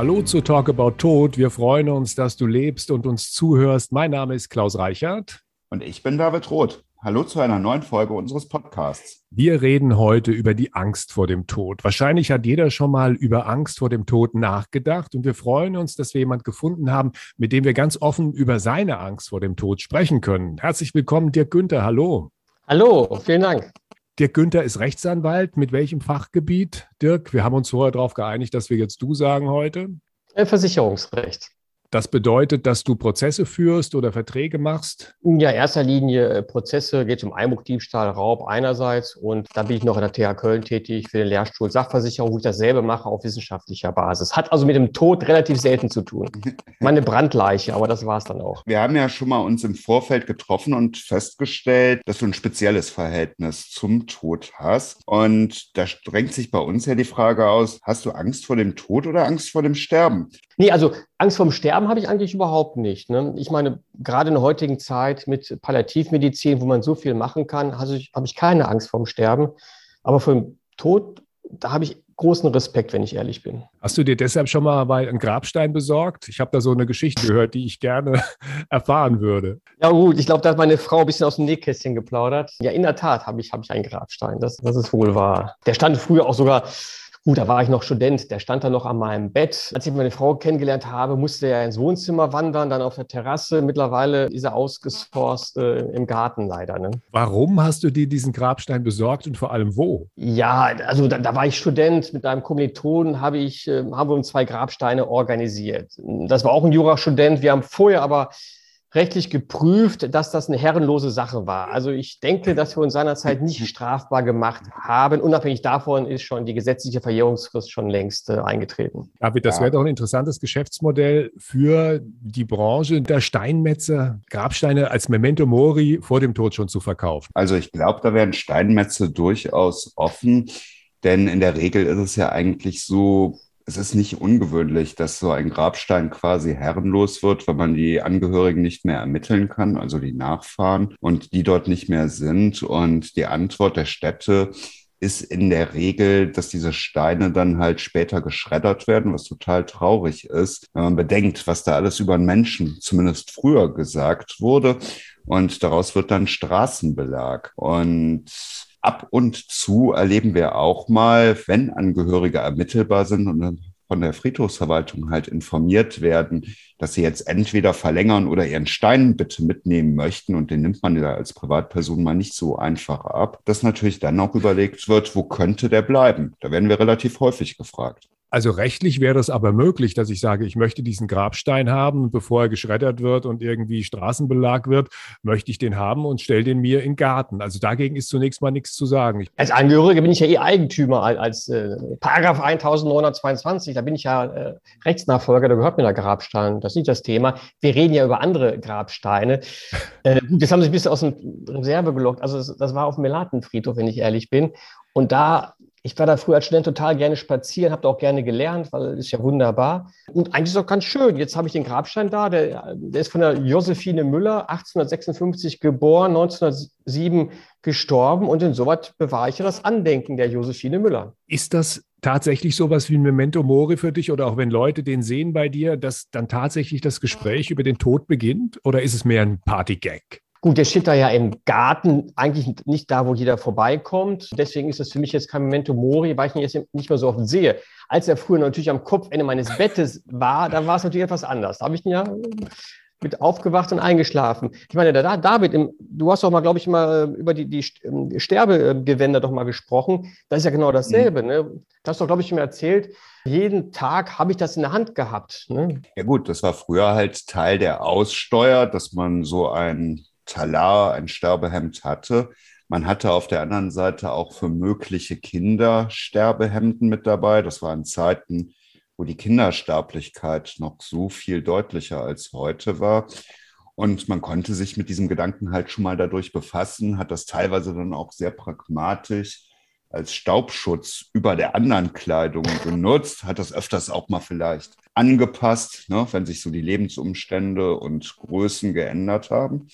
Hallo zu Talk About Tod. Wir freuen uns, dass du lebst und uns zuhörst. Mein Name ist Klaus Reichert. Und ich bin David Roth. Hallo zu einer neuen Folge unseres Podcasts. Wir reden heute über die Angst vor dem Tod. Wahrscheinlich hat jeder schon mal über Angst vor dem Tod nachgedacht und wir freuen uns, dass wir jemanden gefunden haben, mit dem wir ganz offen über seine Angst vor dem Tod sprechen können. Herzlich willkommen, Dirk Günther. Hallo. Hallo, vielen Dank. Dirk Günther ist Rechtsanwalt. Mit welchem Fachgebiet, Dirk? Wir haben uns vorher darauf geeinigt, dass wir jetzt du sagen heute. Äh, Versicherungsrecht. Das bedeutet, dass du Prozesse führst oder Verträge machst? Ja, erster Linie äh, Prozesse, geht um Einbruchdiebstahl, Raub einerseits und da bin ich noch in der TH Köln tätig für den Lehrstuhl Sachversicherung, wo ich dasselbe mache auf wissenschaftlicher Basis. Hat also mit dem Tod relativ selten zu tun. Meine Brandleiche, aber das war es dann auch. Wir haben ja schon mal uns im Vorfeld getroffen und festgestellt, dass du ein spezielles Verhältnis zum Tod hast. Und da drängt sich bei uns ja die Frage aus, hast du Angst vor dem Tod oder Angst vor dem Sterben? Nee, also Angst vorm Sterben habe ich eigentlich überhaupt nicht. Ne? Ich meine, gerade in der heutigen Zeit mit Palliativmedizin, wo man so viel machen kann, also ich, habe ich keine Angst vorm Sterben. Aber vor dem Tod, da habe ich großen Respekt, wenn ich ehrlich bin. Hast du dir deshalb schon mal einen Grabstein besorgt? Ich habe da so eine Geschichte gehört, die ich gerne erfahren würde. Ja gut, ich glaube, da hat meine Frau ein bisschen aus dem Nähkästchen geplaudert. Ja, in der Tat habe ich, hab ich einen Grabstein, das, das ist wohl wahr. Der stand früher auch sogar Gut, da war ich noch Student, der stand da noch an meinem Bett. Als ich meine Frau kennengelernt habe, musste er ins Wohnzimmer wandern, dann auf der Terrasse. Mittlerweile ist er ausgesourced äh, im Garten leider. Ne? Warum hast du dir diesen Grabstein besorgt und vor allem wo? Ja, also da, da war ich Student. Mit einem Kommilitonen habe ich, äh, haben wir uns zwei Grabsteine organisiert. Das war auch ein Jurastudent. Wir haben vorher aber rechtlich geprüft, dass das eine herrenlose Sache war. Also ich denke, dass wir uns seinerzeit nicht strafbar gemacht haben. Unabhängig davon ist schon die gesetzliche Verjährungsfrist schon längst äh, eingetreten. David, das ja. wäre doch ein interessantes Geschäftsmodell für die Branche der Steinmetze, Grabsteine als Memento Mori vor dem Tod schon zu verkaufen. Also ich glaube, da wären Steinmetze durchaus offen. Denn in der Regel ist es ja eigentlich so, es ist nicht ungewöhnlich, dass so ein Grabstein quasi herrenlos wird, weil man die Angehörigen nicht mehr ermitteln kann, also die Nachfahren und die dort nicht mehr sind. Und die Antwort der Städte ist in der Regel, dass diese Steine dann halt später geschreddert werden, was total traurig ist, wenn man bedenkt, was da alles über einen Menschen zumindest früher gesagt wurde. Und daraus wird dann Straßenbelag. Und ab und zu erleben wir auch mal, wenn Angehörige ermittelbar sind und von der Friedhofsverwaltung halt informiert werden, dass sie jetzt entweder verlängern oder ihren Stein bitte mitnehmen möchten und den nimmt man ja als Privatperson mal nicht so einfach ab, dass natürlich dann auch überlegt wird, wo könnte der bleiben? Da werden wir relativ häufig gefragt. Also rechtlich wäre es aber möglich, dass ich sage, ich möchte diesen Grabstein haben, bevor er geschreddert wird und irgendwie Straßenbelag wird, möchte ich den haben und stelle den mir in den Garten. Also dagegen ist zunächst mal nichts zu sagen. als Angehöriger bin ich ja eh Eigentümer, als äh, Paragraph 1922, da bin ich ja äh, Rechtsnachfolger, da gehört mir der Grabstein. Das ist nicht das Thema. Wir reden ja über andere Grabsteine. Äh, das haben sie ein bisschen aus dem Reserve gelockt. Also das, das war auf dem Melatenfriedhof, wenn ich ehrlich bin. Und da ich war da früher als Student total gerne spazieren, habe da auch gerne gelernt, weil es ist ja wunderbar. Und eigentlich ist auch ganz schön. Jetzt habe ich den Grabstein da, der, der ist von der Josephine Müller, 1856 geboren, 1907 gestorben. Und insoweit bewahre ich ja das Andenken der Josephine Müller. Ist das tatsächlich sowas wie ein Memento Mori für dich oder auch wenn Leute den sehen bei dir, dass dann tatsächlich das Gespräch über den Tod beginnt? Oder ist es mehr ein Partygag? Gut, der steht da ja im Garten, eigentlich nicht da, wo jeder vorbeikommt. Deswegen ist das für mich jetzt kein Memento Mori, weil ich ihn jetzt nicht mehr so oft sehe. Als er früher natürlich am Kopfende meines Bettes war, da war es natürlich etwas anders. Da habe ich ihn ja mit aufgewacht und eingeschlafen. Ich meine, da, David, du hast doch mal, glaube ich, mal über die, die ähm, Sterbegewänder doch mal gesprochen. Das ist ja genau dasselbe. Mhm. Ne? Du hast doch, glaube ich, mir erzählt, jeden Tag habe ich das in der Hand gehabt. Ne? Ja gut, das war früher halt Teil der Aussteuer, dass man so ein Talar ein Sterbehemd hatte. Man hatte auf der anderen Seite auch für mögliche Kinder Sterbehemden mit dabei. Das waren Zeiten, wo die Kindersterblichkeit noch so viel deutlicher als heute war. Und man konnte sich mit diesem Gedanken halt schon mal dadurch befassen, hat das teilweise dann auch sehr pragmatisch als Staubschutz über der anderen Kleidung genutzt, hat das öfters auch mal vielleicht angepasst, ne, wenn sich so die Lebensumstände und Größen geändert haben.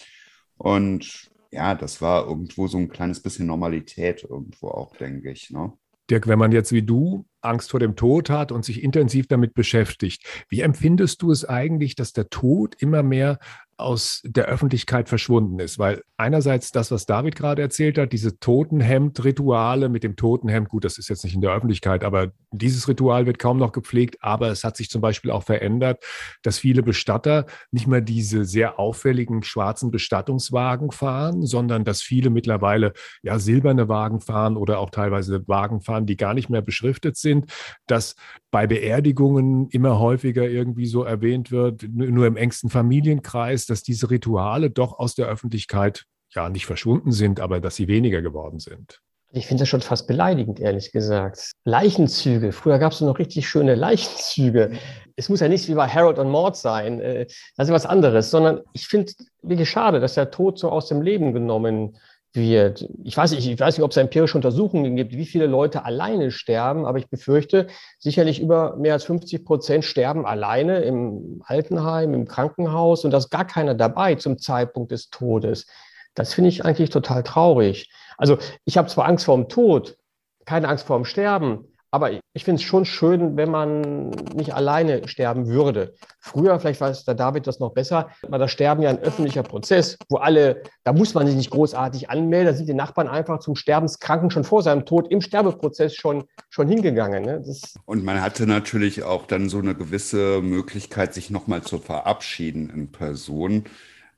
Und ja, das war irgendwo so ein kleines bisschen Normalität irgendwo auch, denke ich. Ne? Dirk, wenn man jetzt wie du Angst vor dem Tod hat und sich intensiv damit beschäftigt, wie empfindest du es eigentlich, dass der Tod immer mehr aus der Öffentlichkeit verschwunden ist. Weil einerseits das, was David gerade erzählt hat, diese Totenhemd-Rituale mit dem Totenhemd, gut, das ist jetzt nicht in der Öffentlichkeit, aber dieses Ritual wird kaum noch gepflegt. Aber es hat sich zum Beispiel auch verändert, dass viele Bestatter nicht mehr diese sehr auffälligen schwarzen Bestattungswagen fahren, sondern dass viele mittlerweile ja silberne Wagen fahren oder auch teilweise Wagen fahren, die gar nicht mehr beschriftet sind, dass bei Beerdigungen immer häufiger irgendwie so erwähnt wird, nur im engsten Familienkreis, dass diese Rituale doch aus der Öffentlichkeit ja nicht verschwunden sind, aber dass sie weniger geworden sind. Ich finde das schon fast beleidigend, ehrlich gesagt. Leichenzüge. Früher gab es noch richtig schöne Leichenzüge. Es muss ja nicht wie bei Harold und Maud sein. Äh, das ist was anderes, sondern ich finde wirklich schade, dass der Tod so aus dem Leben genommen wird wird. Ich weiß, nicht, ich weiß nicht, ob es empirische Untersuchungen gibt, wie viele Leute alleine sterben, aber ich befürchte, sicherlich über mehr als 50 Prozent sterben alleine im Altenheim, im Krankenhaus und da ist gar keiner dabei zum Zeitpunkt des Todes. Das finde ich eigentlich total traurig. Also ich habe zwar Angst vor dem Tod, keine Angst vor dem Sterben, aber ich finde es schon schön, wenn man nicht alleine sterben würde. Früher, vielleicht weiß der David das noch besser, war das Sterben ja ein öffentlicher Prozess, wo alle, da muss man sich nicht großartig anmelden, da sind die Nachbarn einfach zum Sterbenskranken schon vor seinem Tod im Sterbeprozess schon, schon hingegangen. Ne? Und man hatte natürlich auch dann so eine gewisse Möglichkeit, sich nochmal zu verabschieden in Person.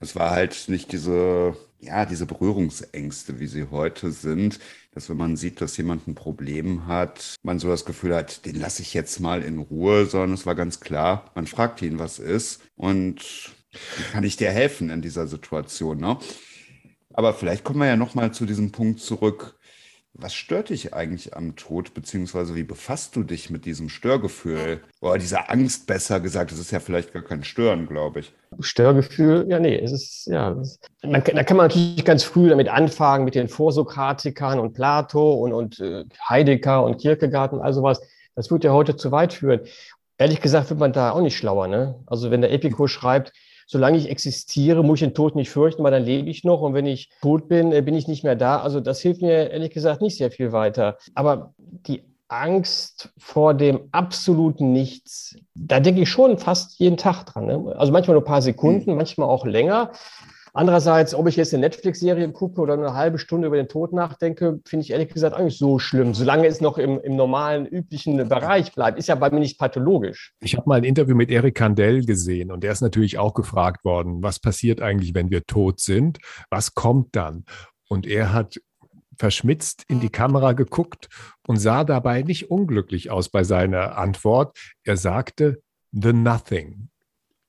Es war halt nicht diese, ja, diese Berührungsängste, wie sie heute sind dass wenn man sieht, dass jemand ein Problem hat, man so das Gefühl hat, den lasse ich jetzt mal in Ruhe, sondern es war ganz klar, man fragt ihn, was ist und kann ich dir helfen in dieser Situation. Ne? Aber vielleicht kommen wir ja nochmal zu diesem Punkt zurück, was stört dich eigentlich am Tod, beziehungsweise wie befasst du dich mit diesem Störgefühl? Oder dieser Angst, besser gesagt, das ist ja vielleicht gar kein Stören, glaube ich. Störgefühl, ja, nee, es ist, ja, es, man, da kann man natürlich ganz früh damit anfangen, mit den Vorsokratikern und Plato und, und äh, Heidegger und Kierkegaard und all sowas. Das würde ja heute zu weit führen. Ehrlich gesagt wird man da auch nicht schlauer, ne? Also wenn der Epikur schreibt, solange ich existiere, muss ich den Tod nicht fürchten, weil dann lebe ich noch und wenn ich tot bin, äh, bin ich nicht mehr da. Also das hilft mir ehrlich gesagt nicht sehr viel weiter. Aber die Angst vor dem absoluten Nichts, da denke ich schon fast jeden Tag dran. Ne? Also manchmal nur ein paar Sekunden, mhm. manchmal auch länger. Andererseits, ob ich jetzt eine Netflix-Serie gucke oder eine halbe Stunde über den Tod nachdenke, finde ich ehrlich gesagt eigentlich so schlimm, solange es noch im, im normalen, üblichen Bereich bleibt. Ist ja bei mir nicht pathologisch. Ich habe mal ein Interview mit Eric Kandel gesehen und der ist natürlich auch gefragt worden, was passiert eigentlich, wenn wir tot sind? Was kommt dann? Und er hat verschmitzt in die Kamera geguckt und sah dabei nicht unglücklich aus bei seiner Antwort. Er sagte, The Nothing.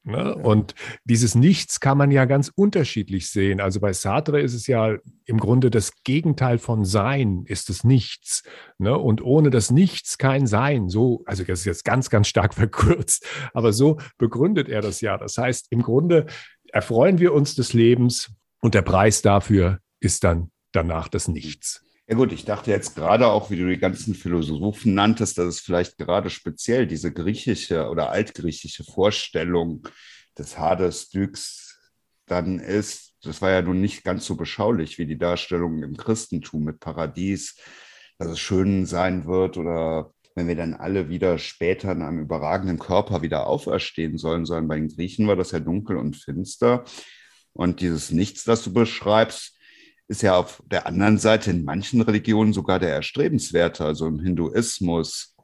Ne? Und dieses Nichts kann man ja ganz unterschiedlich sehen. Also bei Sartre ist es ja im Grunde das Gegenteil von Sein, ist es Nichts. Ne? Und ohne das Nichts kein Sein. So, also das ist jetzt ganz, ganz stark verkürzt, aber so begründet er das ja. Das heißt, im Grunde erfreuen wir uns des Lebens und der Preis dafür ist dann danach das Nichts. Ja gut, ich dachte jetzt gerade auch, wie du die ganzen Philosophen nanntest, dass es vielleicht gerade speziell diese griechische oder altgriechische Vorstellung des Hades Dyks dann ist. Das war ja nun nicht ganz so beschaulich wie die Darstellung im Christentum mit Paradies, dass es schön sein wird oder wenn wir dann alle wieder später in einem überragenden Körper wieder auferstehen sollen, sondern bei den Griechen war das ja dunkel und finster. Und dieses Nichts, das du beschreibst, ist ja auf der anderen Seite in manchen Religionen sogar der erstrebenswerte, also im Hinduismus,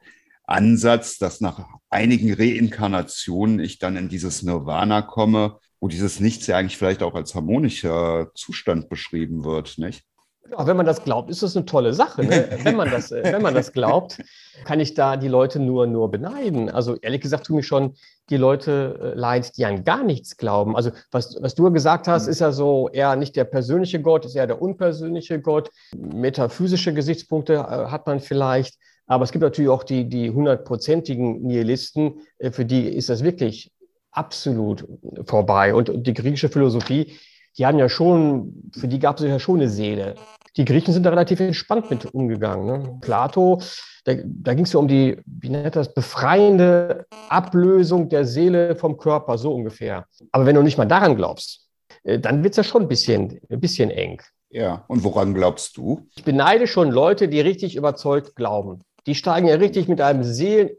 Ansatz, dass nach einigen Reinkarnationen ich dann in dieses Nirvana komme, wo dieses Nichts ja eigentlich vielleicht auch als harmonischer Zustand beschrieben wird, nicht? Ja, wenn man das glaubt, ist das eine tolle Sache. Ne? Wenn, man das, wenn man das glaubt, kann ich da die Leute nur, nur beneiden. Also ehrlich gesagt tun mich schon die Leute äh, leid, die an gar nichts glauben. Also was, was du gesagt hast, mhm. ist ja so eher nicht der persönliche Gott, ist eher der unpersönliche Gott. Metaphysische Gesichtspunkte äh, hat man vielleicht. Aber es gibt natürlich auch die, die hundertprozentigen Nihilisten, äh, für die ist das wirklich absolut vorbei. Und die griechische Philosophie, die haben ja schon, für die gab es ja schon eine Seele. Die Griechen sind da relativ entspannt mit umgegangen. Ne? Plato, da, da ging es ja um die, wie nennt das, befreiende Ablösung der Seele vom Körper, so ungefähr. Aber wenn du nicht mal daran glaubst, äh, dann wird es ja schon ein bisschen, ein bisschen eng. Ja, und woran glaubst du? Ich beneide schon Leute, die richtig überzeugt glauben. Die steigen ja richtig mit einem Seelen,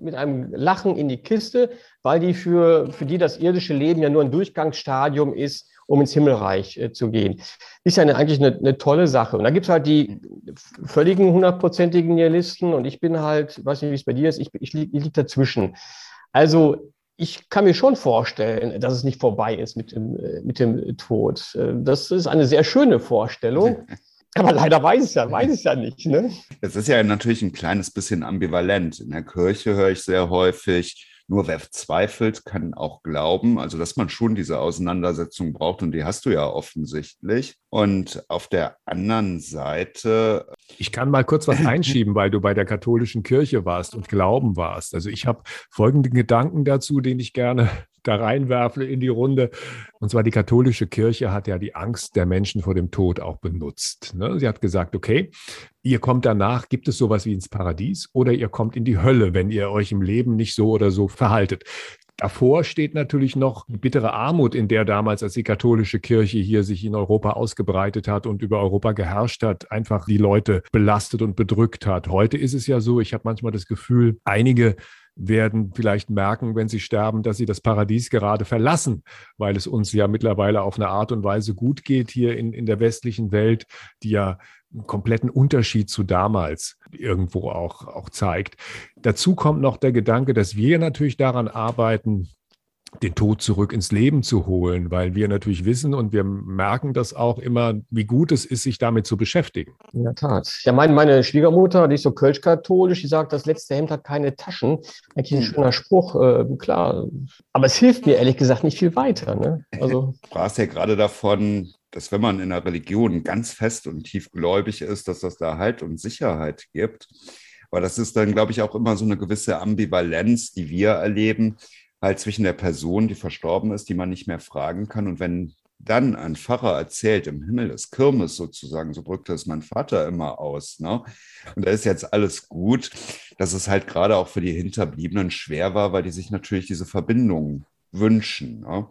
mit einem Lachen in die Kiste, weil die für, für die das irdische Leben ja nur ein Durchgangsstadium ist, um ins Himmelreich äh, zu gehen. Ist ja eine, eigentlich eine, eine, tolle Sache. Und da gibt es halt die völligen hundertprozentigen Nihilisten und ich bin halt, weiß nicht, wie es bei dir ist, ich, ich, ich liege dazwischen. Also ich kann mir schon vorstellen, dass es nicht vorbei ist mit dem, äh, mit dem Tod. Äh, das ist eine sehr schöne Vorstellung. Aber leider weiß es ja, weiß es ja nicht. Ne? Es ist ja natürlich ein kleines bisschen ambivalent. In der Kirche höre ich sehr häufig, nur wer zweifelt, kann auch glauben. Also, dass man schon diese Auseinandersetzung braucht und die hast du ja offensichtlich. Und auf der anderen Seite. Ich kann mal kurz was einschieben, weil du bei der katholischen Kirche warst und Glauben warst. Also, ich habe folgenden Gedanken dazu, den ich gerne da reinwerfe in die Runde. Und zwar die katholische Kirche hat ja die Angst der Menschen vor dem Tod auch benutzt. Ne? Sie hat gesagt, okay, ihr kommt danach, gibt es sowas wie ins Paradies oder ihr kommt in die Hölle, wenn ihr euch im Leben nicht so oder so verhaltet. Davor steht natürlich noch die bittere Armut, in der damals, als die katholische Kirche hier sich in Europa ausgebreitet hat und über Europa geherrscht hat, einfach die Leute belastet und bedrückt hat. Heute ist es ja so, ich habe manchmal das Gefühl, einige werden vielleicht merken, wenn sie sterben, dass sie das Paradies gerade verlassen, weil es uns ja mittlerweile auf eine Art und Weise gut geht hier in, in der westlichen Welt, die ja einen kompletten Unterschied zu damals irgendwo auch, auch zeigt. Dazu kommt noch der Gedanke, dass wir natürlich daran arbeiten, den Tod zurück ins Leben zu holen, weil wir natürlich wissen und wir merken das auch immer, wie gut es ist, sich damit zu beschäftigen. In der Tat. Ja, meine, meine Schwiegermutter, die ist so kölsch-katholisch, die sagt, das letzte Hemd hat keine Taschen. Eigentlich ein hm. schöner Spruch, äh, klar. Aber es hilft mir ehrlich gesagt nicht viel weiter. Ne? Also, du sprachst ja gerade davon, dass wenn man in einer Religion ganz fest und tiefgläubig ist, dass das da Halt und Sicherheit gibt. Aber das ist dann, glaube ich, auch immer so eine gewisse Ambivalenz, die wir erleben halt zwischen der Person, die verstorben ist, die man nicht mehr fragen kann. Und wenn dann ein Pfarrer erzählt, im Himmel ist Kirmes sozusagen, so drückte es mein Vater immer aus. Ne? Und da ist jetzt alles gut, dass es halt gerade auch für die Hinterbliebenen schwer war, weil die sich natürlich diese Verbindung wünschen. Ne?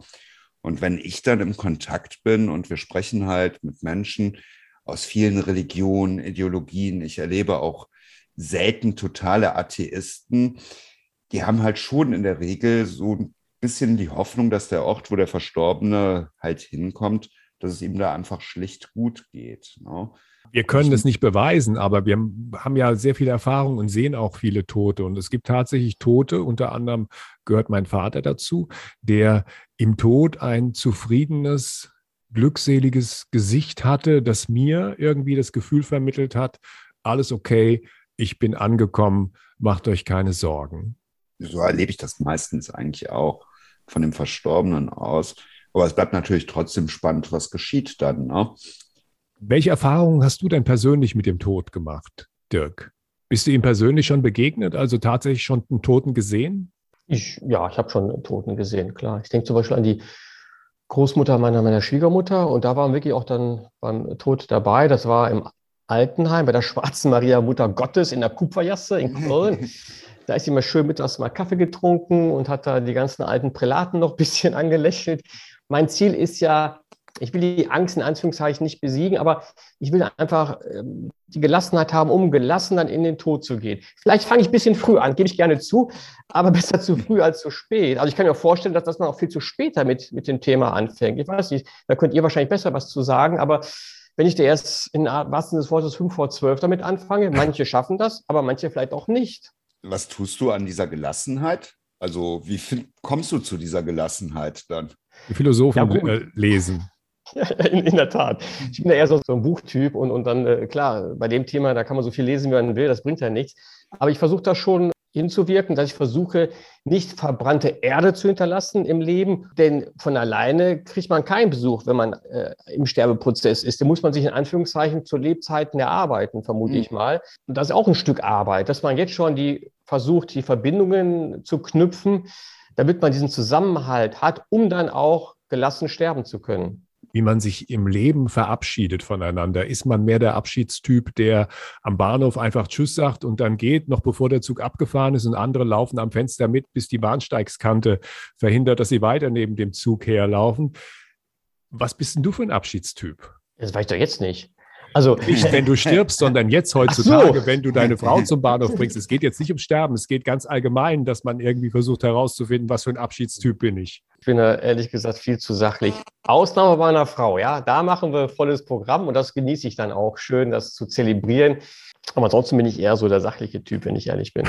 Und wenn ich dann im Kontakt bin und wir sprechen halt mit Menschen aus vielen Religionen, Ideologien, ich erlebe auch selten totale Atheisten, die haben halt schon in der Regel so ein bisschen die Hoffnung, dass der Ort, wo der Verstorbene halt hinkommt, dass es ihm da einfach schlicht gut geht. Ne? Wir können es nicht beweisen, aber wir haben ja sehr viel Erfahrung und sehen auch viele Tote. Und es gibt tatsächlich Tote, unter anderem gehört mein Vater dazu, der im Tod ein zufriedenes, glückseliges Gesicht hatte, das mir irgendwie das Gefühl vermittelt hat, alles okay, ich bin angekommen, macht euch keine Sorgen so erlebe ich das meistens eigentlich auch von dem Verstorbenen aus. Aber es bleibt natürlich trotzdem spannend, was geschieht dann. Ne? Welche Erfahrungen hast du denn persönlich mit dem Tod gemacht, Dirk? Bist du ihm persönlich schon begegnet, also tatsächlich schon einen Toten gesehen? Ich, ja, ich habe schon einen Toten gesehen, klar. Ich denke zum Beispiel an die Großmutter meiner, meiner Schwiegermutter und da waren wirklich auch dann beim Tod dabei. Das war im Altenheim bei der Schwarzen Maria Mutter Gottes in der Kupferjasse in Köln. Da ist mal schön mittags mal Kaffee getrunken und hat da die ganzen alten Prälaten noch ein bisschen angelächelt. Mein Ziel ist ja, ich will die Angst in Anführungszeichen nicht besiegen, aber ich will einfach ähm, die Gelassenheit haben, um gelassen dann in den Tod zu gehen. Vielleicht fange ich ein bisschen früh an, gebe ich gerne zu, aber besser zu früh als zu spät. Also ich kann mir vorstellen, dass, dass man auch viel zu spät damit mit dem Thema anfängt. Ich weiß nicht, da könnt ihr wahrscheinlich besser was zu sagen, aber wenn ich da erst in wahrsten des Wortes 5 vor 12 damit anfange, manche schaffen das, aber manche vielleicht auch nicht was tust du an dieser Gelassenheit? Also wie find, kommst du zu dieser Gelassenheit dann? Die Philosophen ja, äh, lesen. in, in, der Tat. Ich bin ja eher so, so ein Buchtyp und, und dann, äh, klar, bei dem Thema, da kann man so viel lesen, wie man will, das bringt ja nichts. Aber ich versuche das schon hinzuwirken, dass ich versuche, nicht verbrannte Erde zu hinterlassen im Leben, denn von alleine kriegt man keinen Besuch, wenn man äh, im Sterbeprozess ist. Den muss man sich in Anführungszeichen zu Lebzeiten erarbeiten, vermute mhm. ich mal. Und das ist auch ein Stück Arbeit, dass man jetzt schon die versucht, die Verbindungen zu knüpfen, damit man diesen Zusammenhalt hat, um dann auch gelassen sterben zu können wie man sich im Leben verabschiedet voneinander. Ist man mehr der Abschiedstyp, der am Bahnhof einfach Tschüss sagt und dann geht, noch bevor der Zug abgefahren ist und andere laufen am Fenster mit, bis die Bahnsteigskante verhindert, dass sie weiter neben dem Zug herlaufen? Was bist denn du für ein Abschiedstyp? Das weiß ich doch jetzt nicht. Also, nicht, wenn du stirbst, sondern jetzt heutzutage, so. wenn du deine Frau zum Bahnhof bringst. Es geht jetzt nicht um Sterben, es geht ganz allgemein, dass man irgendwie versucht herauszufinden, was für ein Abschiedstyp bin ich. Ich bin da ehrlich gesagt viel zu sachlich. Ausnahme bei einer Frau, ja, da machen wir volles Programm und das genieße ich dann auch schön, das zu zelebrieren. Aber ansonsten bin ich eher so der sachliche Typ, wenn ich ehrlich bin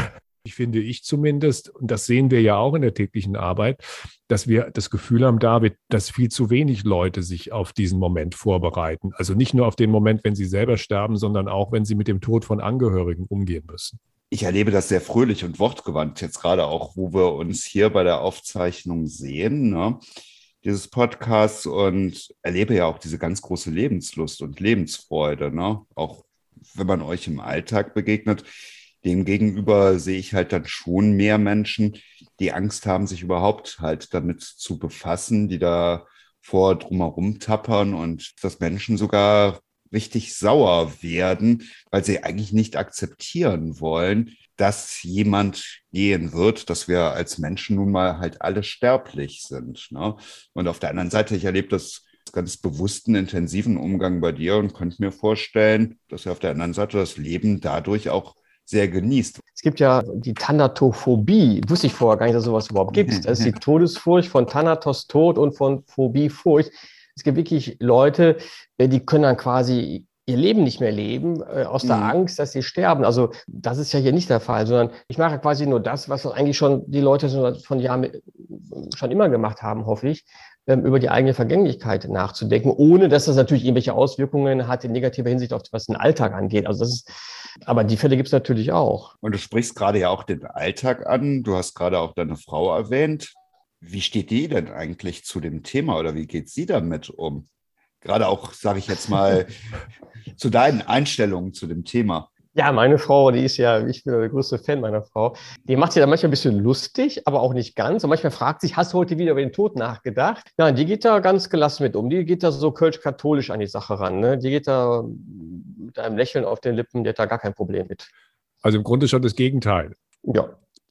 finde ich zumindest, und das sehen wir ja auch in der täglichen Arbeit, dass wir das Gefühl haben, David, dass viel zu wenig Leute sich auf diesen Moment vorbereiten. Also nicht nur auf den Moment, wenn sie selber sterben, sondern auch, wenn sie mit dem Tod von Angehörigen umgehen müssen. Ich erlebe das sehr fröhlich und wortgewandt, jetzt gerade auch, wo wir uns hier bei der Aufzeichnung sehen. Ne? dieses Podcasts und erlebe ja auch diese ganz große Lebenslust und Lebensfreude, ne? auch wenn man euch im Alltag begegnet. Demgegenüber sehe ich halt dann schon mehr Menschen, die Angst haben, sich überhaupt halt damit zu befassen, die da vor drumherum tappern und dass Menschen sogar richtig sauer werden, weil sie eigentlich nicht akzeptieren wollen, dass jemand gehen wird, dass wir als Menschen nun mal halt alle sterblich sind. Ne? Und auf der anderen Seite, ich erlebe das ganz bewussten, intensiven Umgang bei dir und könnte mir vorstellen, dass wir auf der anderen Seite das Leben dadurch auch sehr genießt. Es gibt ja die Thanatophobie. Wusste ich vorher gar nicht, dass es sowas überhaupt gibt. Das ist die Todesfurcht von Thanatos Tod und von Phobie Furcht. Es gibt wirklich Leute, äh, die können dann quasi ihr Leben nicht mehr leben, äh, aus der mhm. Angst, dass sie sterben. Also das ist ja hier nicht der Fall, sondern ich mache quasi nur das, was eigentlich schon die Leute von Jahren schon immer gemacht haben, hoffe ich, über die eigene Vergänglichkeit nachzudenken, ohne dass das natürlich irgendwelche Auswirkungen hat in negativer Hinsicht auf was den Alltag angeht. Also das ist, aber die Fälle gibt es natürlich auch. Und du sprichst gerade ja auch den Alltag an. Du hast gerade auch deine Frau erwähnt. Wie steht die denn eigentlich zu dem Thema oder wie geht sie damit um? Gerade auch, sage ich jetzt mal, zu deinen Einstellungen zu dem Thema. Ja, meine Frau, die ist ja, ich bin der größte Fan meiner Frau. Die macht sich da manchmal ein bisschen lustig, aber auch nicht ganz. Und manchmal fragt sich, hast du heute wieder über den Tod nachgedacht? Ja, die geht da ganz gelassen mit um. Die geht da so kölsch-katholisch an die Sache ran. Ne? Die geht da mit einem Lächeln auf den Lippen, die hat da gar kein Problem mit. Also im Grunde schon das Gegenteil. Ja.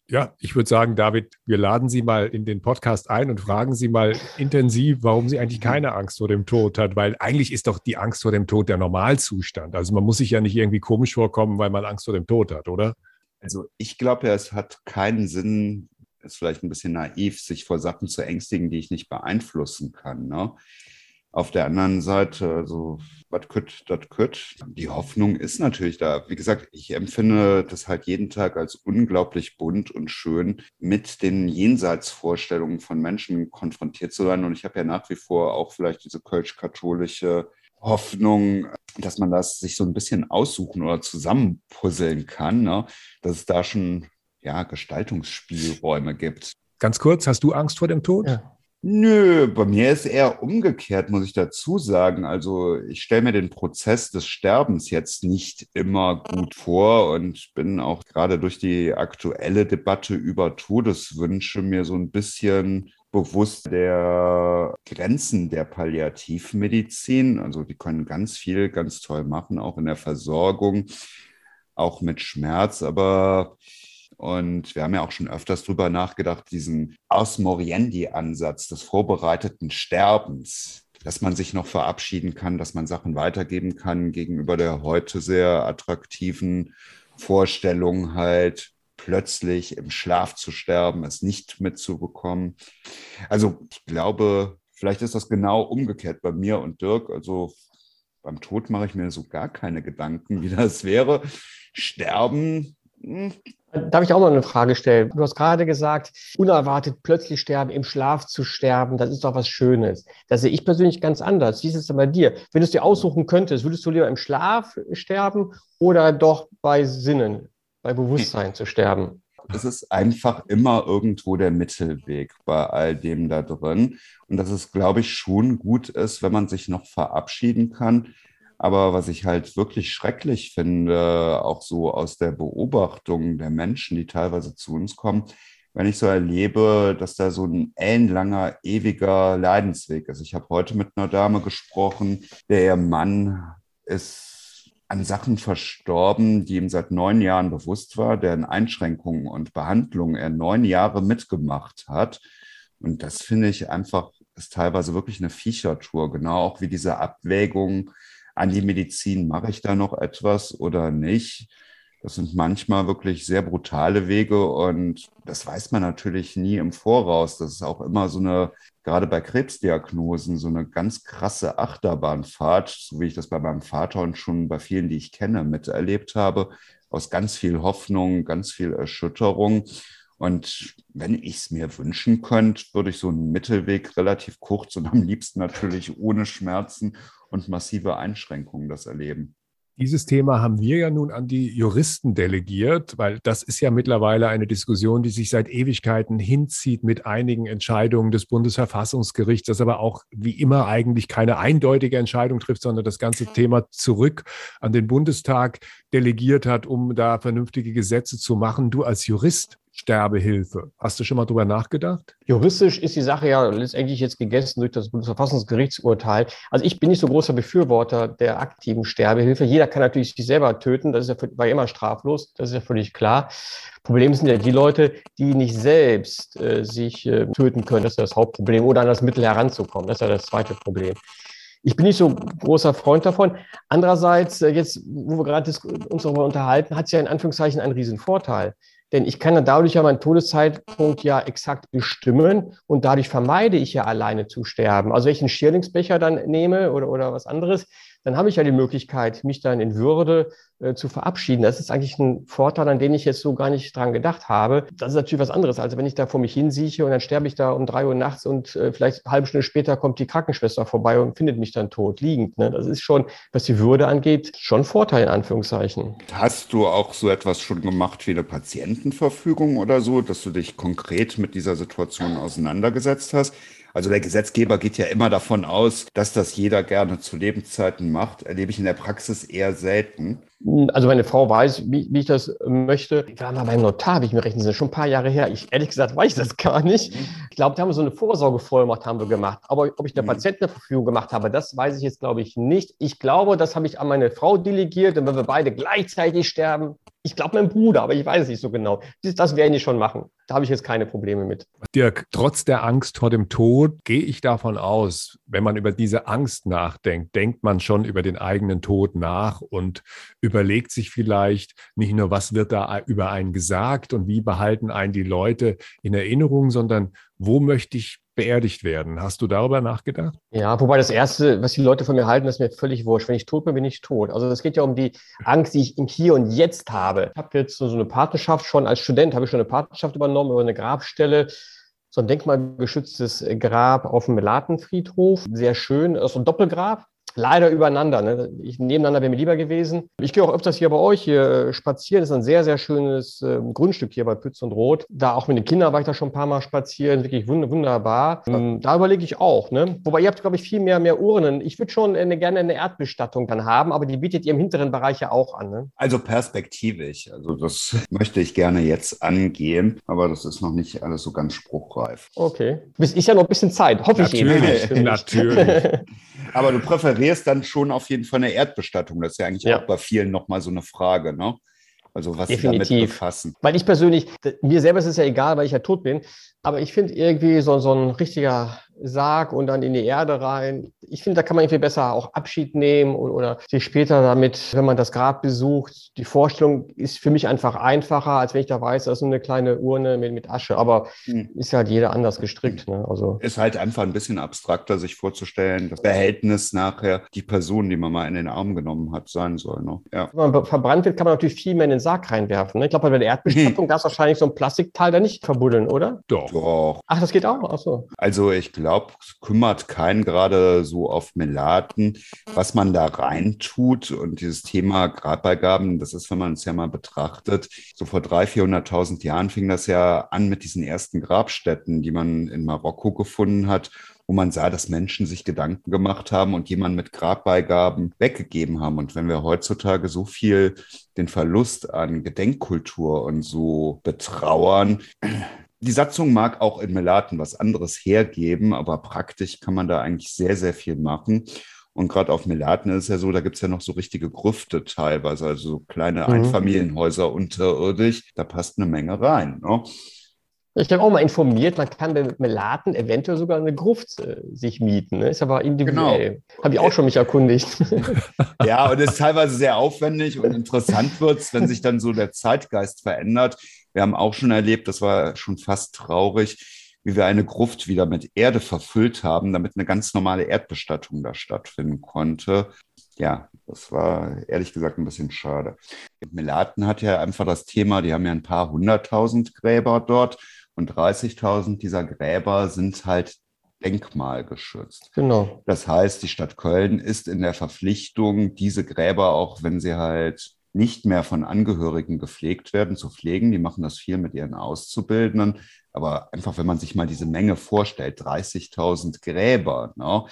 Ja, ich würde sagen, David, wir laden Sie mal in den Podcast ein und fragen Sie mal intensiv, warum sie eigentlich keine Angst vor dem Tod hat, weil eigentlich ist doch die Angst vor dem Tod der Normalzustand. Also man muss sich ja nicht irgendwie komisch vorkommen, weil man Angst vor dem Tod hat, oder? Also ich glaube ja, es hat keinen Sinn, ist vielleicht ein bisschen naiv, sich vor Sachen zu ängstigen, die ich nicht beeinflussen kann. Ne? Auf der anderen Seite, also, was kütt, das kütt. Die Hoffnung ist natürlich da. Wie gesagt, ich empfinde das halt jeden Tag als unglaublich bunt und schön, mit den Jenseitsvorstellungen von Menschen konfrontiert zu sein. Und ich habe ja nach wie vor auch vielleicht diese kölsch-katholische Hoffnung, dass man das sich so ein bisschen aussuchen oder zusammenpuzzeln kann, ne? dass es da schon ja, Gestaltungsspielräume gibt. Ganz kurz, hast du Angst vor dem Tod? Ja. Nö, bei mir ist eher umgekehrt, muss ich dazu sagen. Also ich stelle mir den Prozess des Sterbens jetzt nicht immer gut vor und bin auch gerade durch die aktuelle Debatte über Todeswünsche mir so ein bisschen bewusst der Grenzen der Palliativmedizin. Also die können ganz viel, ganz toll machen, auch in der Versorgung, auch mit Schmerz, aber und wir haben ja auch schon öfters drüber nachgedacht, diesen Osmoriendi-Ansatz des vorbereiteten Sterbens, dass man sich noch verabschieden kann, dass man Sachen weitergeben kann gegenüber der heute sehr attraktiven Vorstellung halt plötzlich im Schlaf zu sterben, es nicht mitzubekommen. Also ich glaube, vielleicht ist das genau umgekehrt bei mir und Dirk. Also beim Tod mache ich mir so gar keine Gedanken, wie das wäre. Sterben, hm, Darf ich auch noch eine Frage stellen? Du hast gerade gesagt, unerwartet plötzlich sterben, im Schlaf zu sterben, das ist doch was Schönes. Das sehe ich persönlich ganz anders. Wie ist es denn bei dir? Wenn du es dir aussuchen könntest, würdest du lieber im Schlaf sterben oder doch bei Sinnen, bei Bewusstsein zu sterben? Es ist einfach immer irgendwo der Mittelweg bei all dem da drin. Und dass es, glaube ich, schon gut ist, wenn man sich noch verabschieden kann aber was ich halt wirklich schrecklich finde, auch so aus der Beobachtung der Menschen, die teilweise zu uns kommen, wenn ich so erlebe, dass da so ein ellenlanger, ewiger Leidensweg ist. Ich habe heute mit einer Dame gesprochen, der ihr Mann ist an Sachen verstorben, die ihm seit neun Jahren bewusst war, deren Einschränkungen und Behandlungen er neun Jahre mitgemacht hat. Und das finde ich einfach ist teilweise wirklich eine Viechertour, genau auch wie diese Abwägung an die Medizin, mache ich da noch etwas oder nicht? Das sind manchmal wirklich sehr brutale Wege und das weiß man natürlich nie im Voraus. Das ist auch immer so eine, gerade bei Krebsdiagnosen, so eine ganz krasse Achterbahnfahrt, so wie ich das bei meinem Vater und schon bei vielen, die ich kenne, miterlebt habe, aus ganz viel Hoffnung, ganz viel Erschütterung. Und wenn ich es mir wünschen könnte, würde ich so einen Mittelweg relativ kurz und am liebsten natürlich ohne Schmerzen und massive Einschränkungen das erleben. Dieses Thema haben wir ja nun an die Juristen delegiert, weil das ist ja mittlerweile eine Diskussion, die sich seit Ewigkeiten hinzieht mit einigen Entscheidungen des Bundesverfassungsgerichts, das aber auch wie immer eigentlich keine eindeutige Entscheidung trifft, sondern das ganze Thema zurück an den Bundestag delegiert hat, um da vernünftige Gesetze zu machen. Du als Jurist, Sterbehilfe. Hast du schon mal drüber nachgedacht? Juristisch ist die Sache ja letztendlich jetzt gegessen durch das Bundesverfassungsgerichtsurteil. Also ich bin nicht so großer Befürworter der aktiven Sterbehilfe. Jeder kann natürlich sich selber töten. Das ist ja, war immer straflos. Das ist ja völlig klar. Problem sind ja die Leute, die nicht selbst äh, sich äh, töten können. Das ist das Hauptproblem. Oder an das Mittel heranzukommen. Das ist ja das zweite Problem. Ich bin nicht so großer Freund davon. Andererseits, äh, jetzt, wo wir gerade uns darüber unterhalten, hat es ja in Anführungszeichen einen riesen Vorteil. Denn ich kann dann dadurch ja meinen Todeszeitpunkt ja exakt bestimmen und dadurch vermeide ich ja alleine zu sterben. Also wenn ich einen Schierlingsbecher dann nehme oder, oder was anderes, dann habe ich ja die Möglichkeit, mich dann in Würde äh, zu verabschieden. Das ist eigentlich ein Vorteil, an den ich jetzt so gar nicht dran gedacht habe. Das ist natürlich was anderes, als wenn ich da vor mich hinsieche und dann sterbe ich da um drei Uhr nachts und äh, vielleicht eine halbe Stunde später kommt die Krankenschwester vorbei und findet mich dann tot liegend. Ne? Das ist schon, was die Würde angeht, schon Vorteil in Anführungszeichen. Hast du auch so etwas schon gemacht wie eine Patientenverfügung oder so, dass du dich konkret mit dieser Situation auseinandergesetzt hast? Also der Gesetzgeber geht ja immer davon aus, dass das jeder gerne zu Lebenszeiten macht. Erlebe ich in der Praxis eher selten. Also meine Frau weiß, wie, wie ich das möchte. Ich war mal beim Notar, wie ich mir rechnen, das ist schon ein paar Jahre her. Ich ehrlich gesagt weiß ich das gar nicht. Mhm. Ich glaube, da haben wir so eine Vorsorgevollmacht haben wir gemacht. Aber ob ich eine mhm. Patientenverfügung gemacht habe, das weiß ich jetzt, glaube ich, nicht. Ich glaube, das habe ich an meine Frau delegiert. Und wenn wir beide gleichzeitig sterben, ich glaube, mein Bruder, aber ich weiß es nicht so genau. Das, das werde ich schon machen. Da habe ich jetzt keine Probleme mit. Dirk, trotz der Angst vor dem Tod gehe ich davon aus, wenn man über diese Angst nachdenkt, denkt man schon über den eigenen Tod nach und überlegt sich vielleicht nicht nur, was wird da über einen gesagt und wie behalten einen die Leute in Erinnerung, sondern wo möchte ich beerdigt werden. Hast du darüber nachgedacht? Ja, wobei das Erste, was die Leute von mir halten, ist mir völlig wurscht. Wenn ich tot bin, bin ich tot. Also es geht ja um die Angst, die ich im Hier und Jetzt habe. Ich habe jetzt so eine Partnerschaft schon, als Student habe ich schon eine Partnerschaft übernommen über eine Grabstelle so ein denkmalgeschütztes Grab auf dem Melatenfriedhof. Sehr schön, so ein Doppelgrab leider übereinander. Ne? Ich, nebeneinander wäre mir lieber gewesen. Ich gehe auch öfters hier bei euch hier äh, spazieren. Das ist ein sehr, sehr schönes äh, Grundstück hier bei Pütz und Rot. Da auch mit den Kindern war ich da schon ein paar Mal spazieren. Wirklich wund wunderbar. Ähm, da überlege ich auch. Ne? Wobei ihr habt, glaube ich, viel mehr, mehr Urnen. Ich würde schon eine, gerne eine Erdbestattung dann haben, aber die bietet ihr im hinteren Bereich ja auch an. Ne? Also perspektivisch. Also das möchte ich gerne jetzt angehen, aber das ist noch nicht alles so ganz spruchreif. Okay. Bis ist ja noch ein bisschen Zeit, hoffe natürlich, ich eben. Natürlich. aber du präferierst präferierst dann schon auf jeden Fall eine Erdbestattung. Das ist ja eigentlich ja. auch bei vielen nochmal so eine Frage, ne? Also was Definitiv. sie damit befassen. Weil ich persönlich, mir selber ist es ja egal, weil ich ja tot bin, aber ich finde irgendwie so, so ein richtiger Sarg und dann in die Erde rein. Ich finde, da kann man irgendwie besser auch Abschied nehmen oder, oder sich später damit, wenn man das Grab besucht. Die Vorstellung ist für mich einfach einfacher, als wenn ich da weiß, das ist eine kleine Urne mit, mit Asche. Aber hm. ist halt jeder anders gestrickt. Ne? Also ist halt einfach ein bisschen abstrakter, sich vorzustellen, das Behältnis nachher die Person, die man mal in den Arm genommen hat, sein soll. Ne? Ja. Wenn man verbrannt wird, kann man natürlich viel mehr in den Sarg reinwerfen. Ne? Ich glaube, bei der Erdbestattung darf wahrscheinlich so ein Plastikteil da nicht verbuddeln, oder? Doch. Doch. Ach, das geht auch? Ach so. Also ich glaube, glaube, es kümmert keinen gerade so auf Melaten, was man da reintut. Und dieses Thema Grabbeigaben, das ist, wenn man es ja mal betrachtet, so vor 300.000, 400.000 Jahren fing das ja an mit diesen ersten Grabstätten, die man in Marokko gefunden hat wo man sah, dass Menschen sich Gedanken gemacht haben und jemand mit Grabbeigaben weggegeben haben. Und wenn wir heutzutage so viel den Verlust an Gedenkkultur und so betrauern, die Satzung mag auch in Melaten was anderes hergeben, aber praktisch kann man da eigentlich sehr, sehr viel machen. Und gerade auf Melaten ist es ja so, da gibt es ja noch so richtige Grüfte teilweise, also so kleine mhm. Einfamilienhäuser unterirdisch. Da passt eine Menge rein. Ne? Ich habe auch mal informiert, man kann bei Melaten eventuell sogar eine Gruft äh, sich mieten. Ne? Ist aber individuell. Genau. Habe ich auch schon mich erkundigt. Ja, und es ist teilweise sehr aufwendig und interessant wird es, wenn sich dann so der Zeitgeist verändert. Wir haben auch schon erlebt, das war schon fast traurig, wie wir eine Gruft wieder mit Erde verfüllt haben, damit eine ganz normale Erdbestattung da stattfinden konnte. Ja, das war ehrlich gesagt ein bisschen schade. Melaten hat ja einfach das Thema, die haben ja ein paar hunderttausend Gräber dort und 30.000 dieser Gräber sind halt denkmalgeschützt. Genau. Das heißt, die Stadt Köln ist in der Verpflichtung, diese Gräber, auch wenn sie halt nicht mehr von Angehörigen gepflegt werden, zu pflegen. Die machen das viel mit ihren Auszubildenden. Aber einfach, wenn man sich mal diese Menge vorstellt, 30.000 Gräber, ne,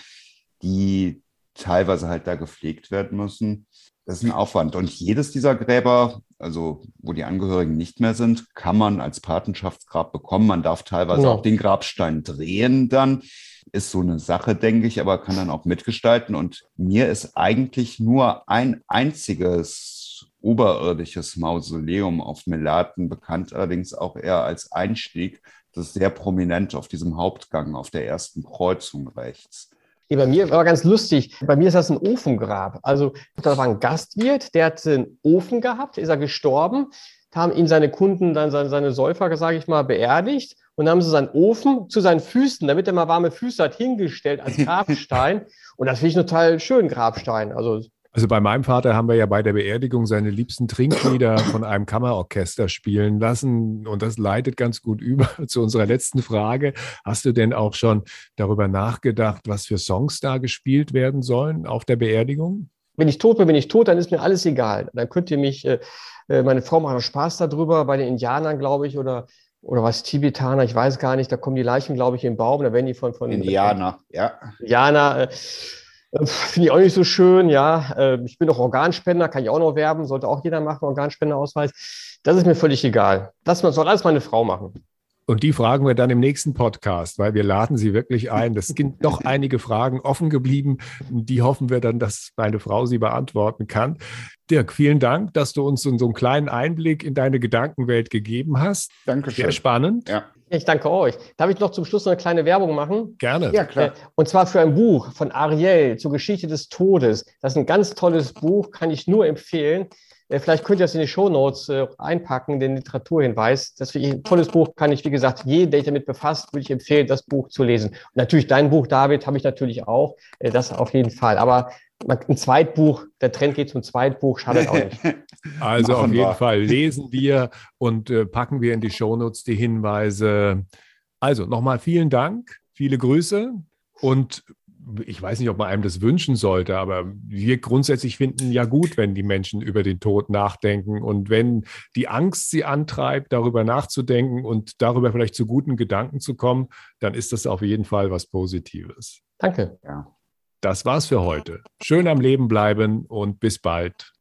die teilweise halt da gepflegt werden müssen, das ist ein Aufwand. Und jedes dieser Gräber, also wo die Angehörigen nicht mehr sind, kann man als Patenschaftsgrab bekommen. Man darf teilweise ja. auch den Grabstein drehen dann. Ist so eine Sache, denke ich, aber kann dann auch mitgestalten. Und mir ist eigentlich nur ein einziges oberirdisches Mausoleum auf Melaten bekannt, allerdings auch eher als Einstieg. Das ist sehr prominent auf diesem Hauptgang auf der ersten Kreuzung rechts. Nee, bei mir war ganz lustig. Bei mir ist das ein Ofengrab. Also da war ein Gastwirt, der hat einen Ofen gehabt, ist er gestorben. Da haben ihn seine Kunden, dann seine, seine Säufer, sage ich mal, beerdigt und haben sie seinen Ofen zu seinen Füßen, damit er mal warme Füße hat, hingestellt als Grabstein. und das finde ich total schön, Grabstein. Also also bei meinem Vater haben wir ja bei der Beerdigung seine liebsten Trinklieder von einem Kammerorchester spielen lassen. Und das leitet ganz gut über zu unserer letzten Frage. Hast du denn auch schon darüber nachgedacht, was für Songs da gespielt werden sollen auf der Beerdigung? Wenn ich tot bin, bin ich tot, dann ist mir alles egal. Dann könnt ihr mich, äh, äh meine Frau macht Spaß darüber, bei den Indianern, glaube ich, oder oder was Tibetaner, ich weiß gar nicht, da kommen die Leichen, glaube ich, im Baum, da werden die von, von Indianer, ja. Indianer, äh, äh, finde ich auch nicht so schön, ja. Äh, ich bin auch Organspender, kann ich auch noch werben, sollte auch jeder machen, Organspenderausweis. Das ist mir völlig egal. Das soll alles meine Frau machen. Und die fragen wir dann im nächsten Podcast, weil wir laden sie wirklich ein. Es sind doch einige Fragen offen geblieben. Die hoffen wir dann, dass meine Frau sie beantworten kann. Dirk, vielen Dank, dass du uns so einen kleinen Einblick in deine Gedankenwelt gegeben hast. Dankeschön. Sehr spannend. Ja. Ich danke euch. Darf ich noch zum Schluss noch eine kleine Werbung machen? Gerne. Ja, klar. Äh, und zwar für ein Buch von Ariel zur Geschichte des Todes. Das ist ein ganz tolles Buch, kann ich nur empfehlen. Äh, vielleicht könnt ihr das in die Show Notes äh, einpacken, den Literaturhinweis. Das ist ein tolles Buch, kann ich, wie gesagt, jeden, der sich damit befasst, würde ich empfehlen, das Buch zu lesen. Und natürlich dein Buch, David, habe ich natürlich auch. Das auf jeden Fall. Aber ein Zweitbuch, der Trend geht zum Zweitbuch, schadet auch nicht. Also Machen auf jeden wir. Fall lesen wir und äh, packen wir in die Shownotes die Hinweise. Also nochmal vielen Dank, viele Grüße und ich weiß nicht, ob man einem das wünschen sollte, aber wir grundsätzlich finden ja gut, wenn die Menschen über den Tod nachdenken und wenn die Angst sie antreibt, darüber nachzudenken und darüber vielleicht zu guten Gedanken zu kommen, dann ist das auf jeden Fall was Positives. Danke. Ja. Das war's für heute. Schön am Leben bleiben und bis bald.